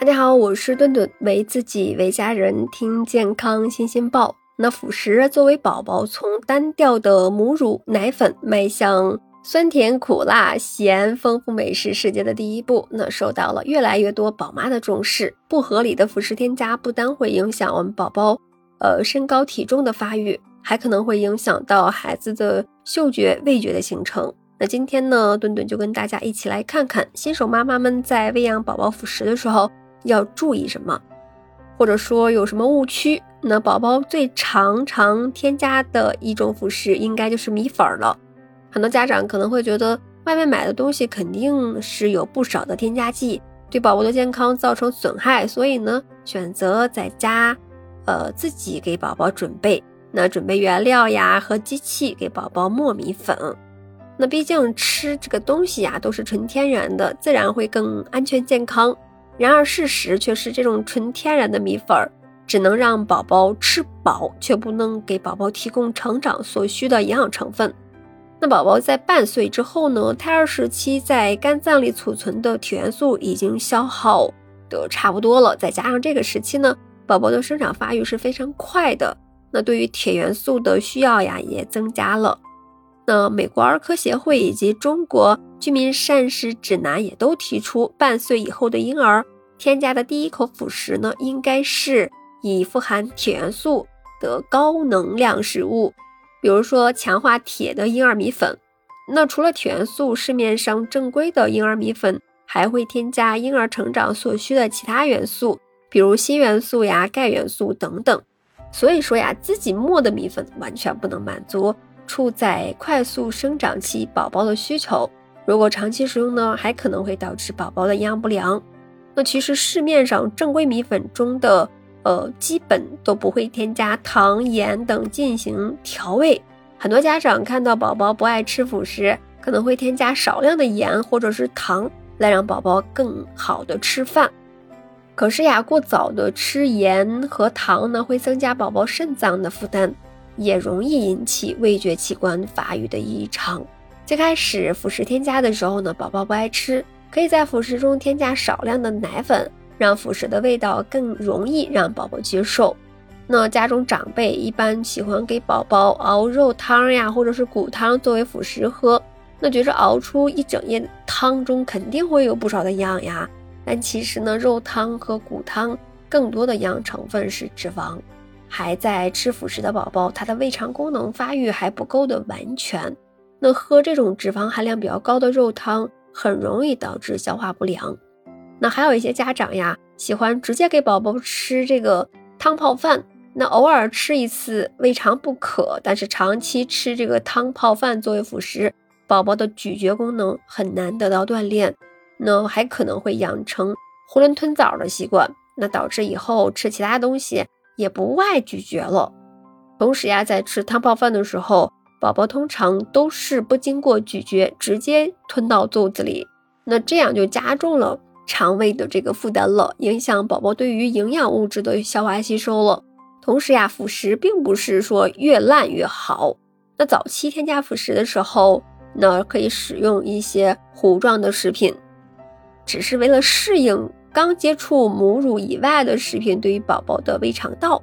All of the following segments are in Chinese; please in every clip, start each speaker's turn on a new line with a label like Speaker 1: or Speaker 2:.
Speaker 1: 大家好，我是顿顿，为自己为家人听健康新鲜报。那辅食作为宝宝从单调的母乳奶粉迈向酸甜苦辣咸丰富美食世界的第一步，那受到了越来越多宝妈的重视。不合理的辅食添加不单会影响我们宝宝呃身高体重的发育，还可能会影响到孩子的嗅觉味觉的形成。那今天呢，顿顿就跟大家一起来看看新手妈妈们在喂养宝宝辅食的时候。要注意什么，或者说有什么误区？那宝宝最常常添加的一种辅食，应该就是米粉了。很多家长可能会觉得，外面买的东西肯定是有不少的添加剂，对宝宝的健康造成损害，所以呢，选择在家，呃，自己给宝宝准备。那准备原料呀和机器给宝宝磨米粉。那毕竟吃这个东西呀，都是纯天然的，自然会更安全健康。然而，事实却是，这种纯天然的米粉儿只能让宝宝吃饱，却不能给宝宝提供成长所需的营养成分。那宝宝在半岁之后呢？胎儿时期在肝脏里储存的铁元素已经消耗的差不多了，再加上这个时期呢，宝宝的生长发育是非常快的，那对于铁元素的需要呀也增加了。那美国儿科协会以及中国。居民膳食指南也都提出，半岁以后的婴儿添加的第一口辅食呢，应该是以富含铁元素的高能量食物，比如说强化铁的婴儿米粉。那除了铁元素，市面上正规的婴儿米粉还会添加婴儿成长所需的其他元素，比如锌元素呀、钙元素等等。所以说呀，自己磨的米粉完全不能满足处在快速生长期宝宝的需求。如果长期食用呢，还可能会导致宝宝的营养不良。那其实市面上正规米粉中的，呃，基本都不会添加糖、盐等进行调味。很多家长看到宝宝不爱吃辅食，可能会添加少量的盐或者是糖，来让宝宝更好的吃饭。可是呀，过早的吃盐和糖呢，会增加宝宝肾脏的负担，也容易引起味觉器官发育的异常。最开始辅食添加的时候呢，宝宝不爱吃，可以在辅食中添加少量的奶粉，让辅食的味道更容易让宝宝接受。那家中长辈一般喜欢给宝宝熬肉汤呀，或者是骨汤作为辅食喝，那觉着熬出一整夜汤中肯定会有不少的营养呀。但其实呢，肉汤和骨汤更多的营养成分是脂肪，还在吃辅食的宝宝，他的胃肠功能发育还不够的完全。那喝这种脂肪含量比较高的肉汤，很容易导致消化不良。那还有一些家长呀，喜欢直接给宝宝吃这个汤泡饭。那偶尔吃一次未尝不可，但是长期吃这个汤泡饭作为辅食，宝宝的咀嚼功能很难得到锻炼。那还可能会养成囫囵吞枣的习惯，那导致以后吃其他东西也不爱咀嚼了。同时呀，在吃汤泡饭的时候，宝宝通常都是不经过咀嚼，直接吞到肚子里，那这样就加重了肠胃的这个负担了，影响宝宝对于营养物质的消化吸收了。同时呀，辅食并不是说越烂越好。那早期添加辅食的时候，那可以使用一些糊状的食品，只是为了适应刚接触母乳以外的食品对于宝宝的胃肠道。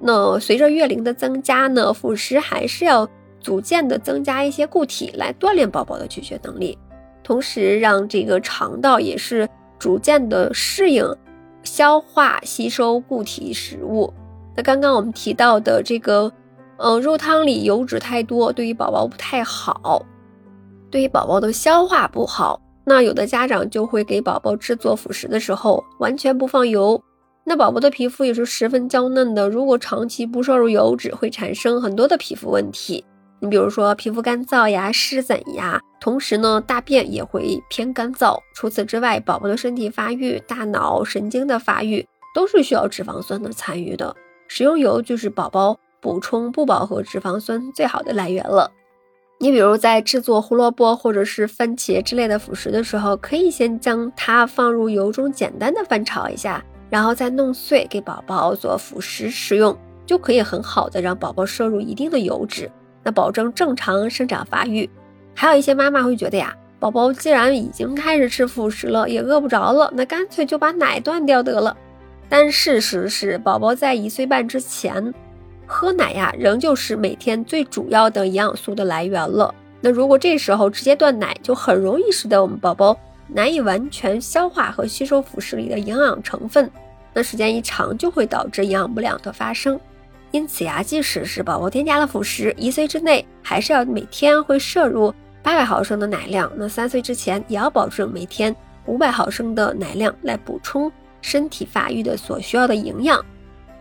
Speaker 1: 那随着月龄的增加呢，辅食还是要。逐渐的增加一些固体来锻炼宝宝的咀嚼能力，同时让这个肠道也是逐渐的适应消化吸收固体食物。那刚刚我们提到的这个，呃，肉汤里油脂太多，对于宝宝不太好，对于宝宝的消化不好。那有的家长就会给宝宝制作辅食的时候完全不放油，那宝宝的皮肤也是十分娇嫩的，如果长期不摄入油脂，会产生很多的皮肤问题。你比如说皮肤干燥呀、湿疹呀，同时呢大便也会偏干燥。除此之外，宝宝的身体发育、大脑神经的发育都是需要脂肪酸的参与的。食用油就是宝宝补充不饱和脂肪酸最好的来源了。你比如在制作胡萝卜或者是番茄之类的辅食的时候，可以先将它放入油中简单的翻炒一下，然后再弄碎给宝宝做辅食食用，就可以很好的让宝宝摄入一定的油脂。那保证正常生长发育，还有一些妈妈会觉得呀，宝宝既然已经开始吃辅食了，也饿不着了，那干脆就把奶断掉得了。但事实是，宝宝在一岁半之前喝奶呀，仍旧是每天最主要的营养素的来源了。那如果这时候直接断奶，就很容易使得我们宝宝难以完全消化和吸收辅食里的营养成分。那时间一长，就会导致营养不良的发生。因此呀，即使是宝宝添加了辅食，一岁之内还是要每天会摄入八百毫升的奶量。那三岁之前也要保证每天五百毫升的奶量来补充身体发育的所需要的营养。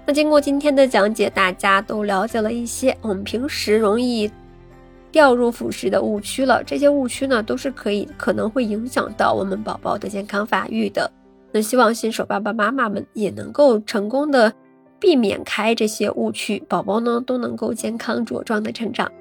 Speaker 1: 那经过今天的讲解，大家都了解了一些我们平时容易掉入辅食的误区了。这些误区呢，都是可以可能会影响到我们宝宝的健康发育的。那希望新手爸爸妈妈们也能够成功的。避免开这些误区，宝宝呢都能够健康茁壮的成长。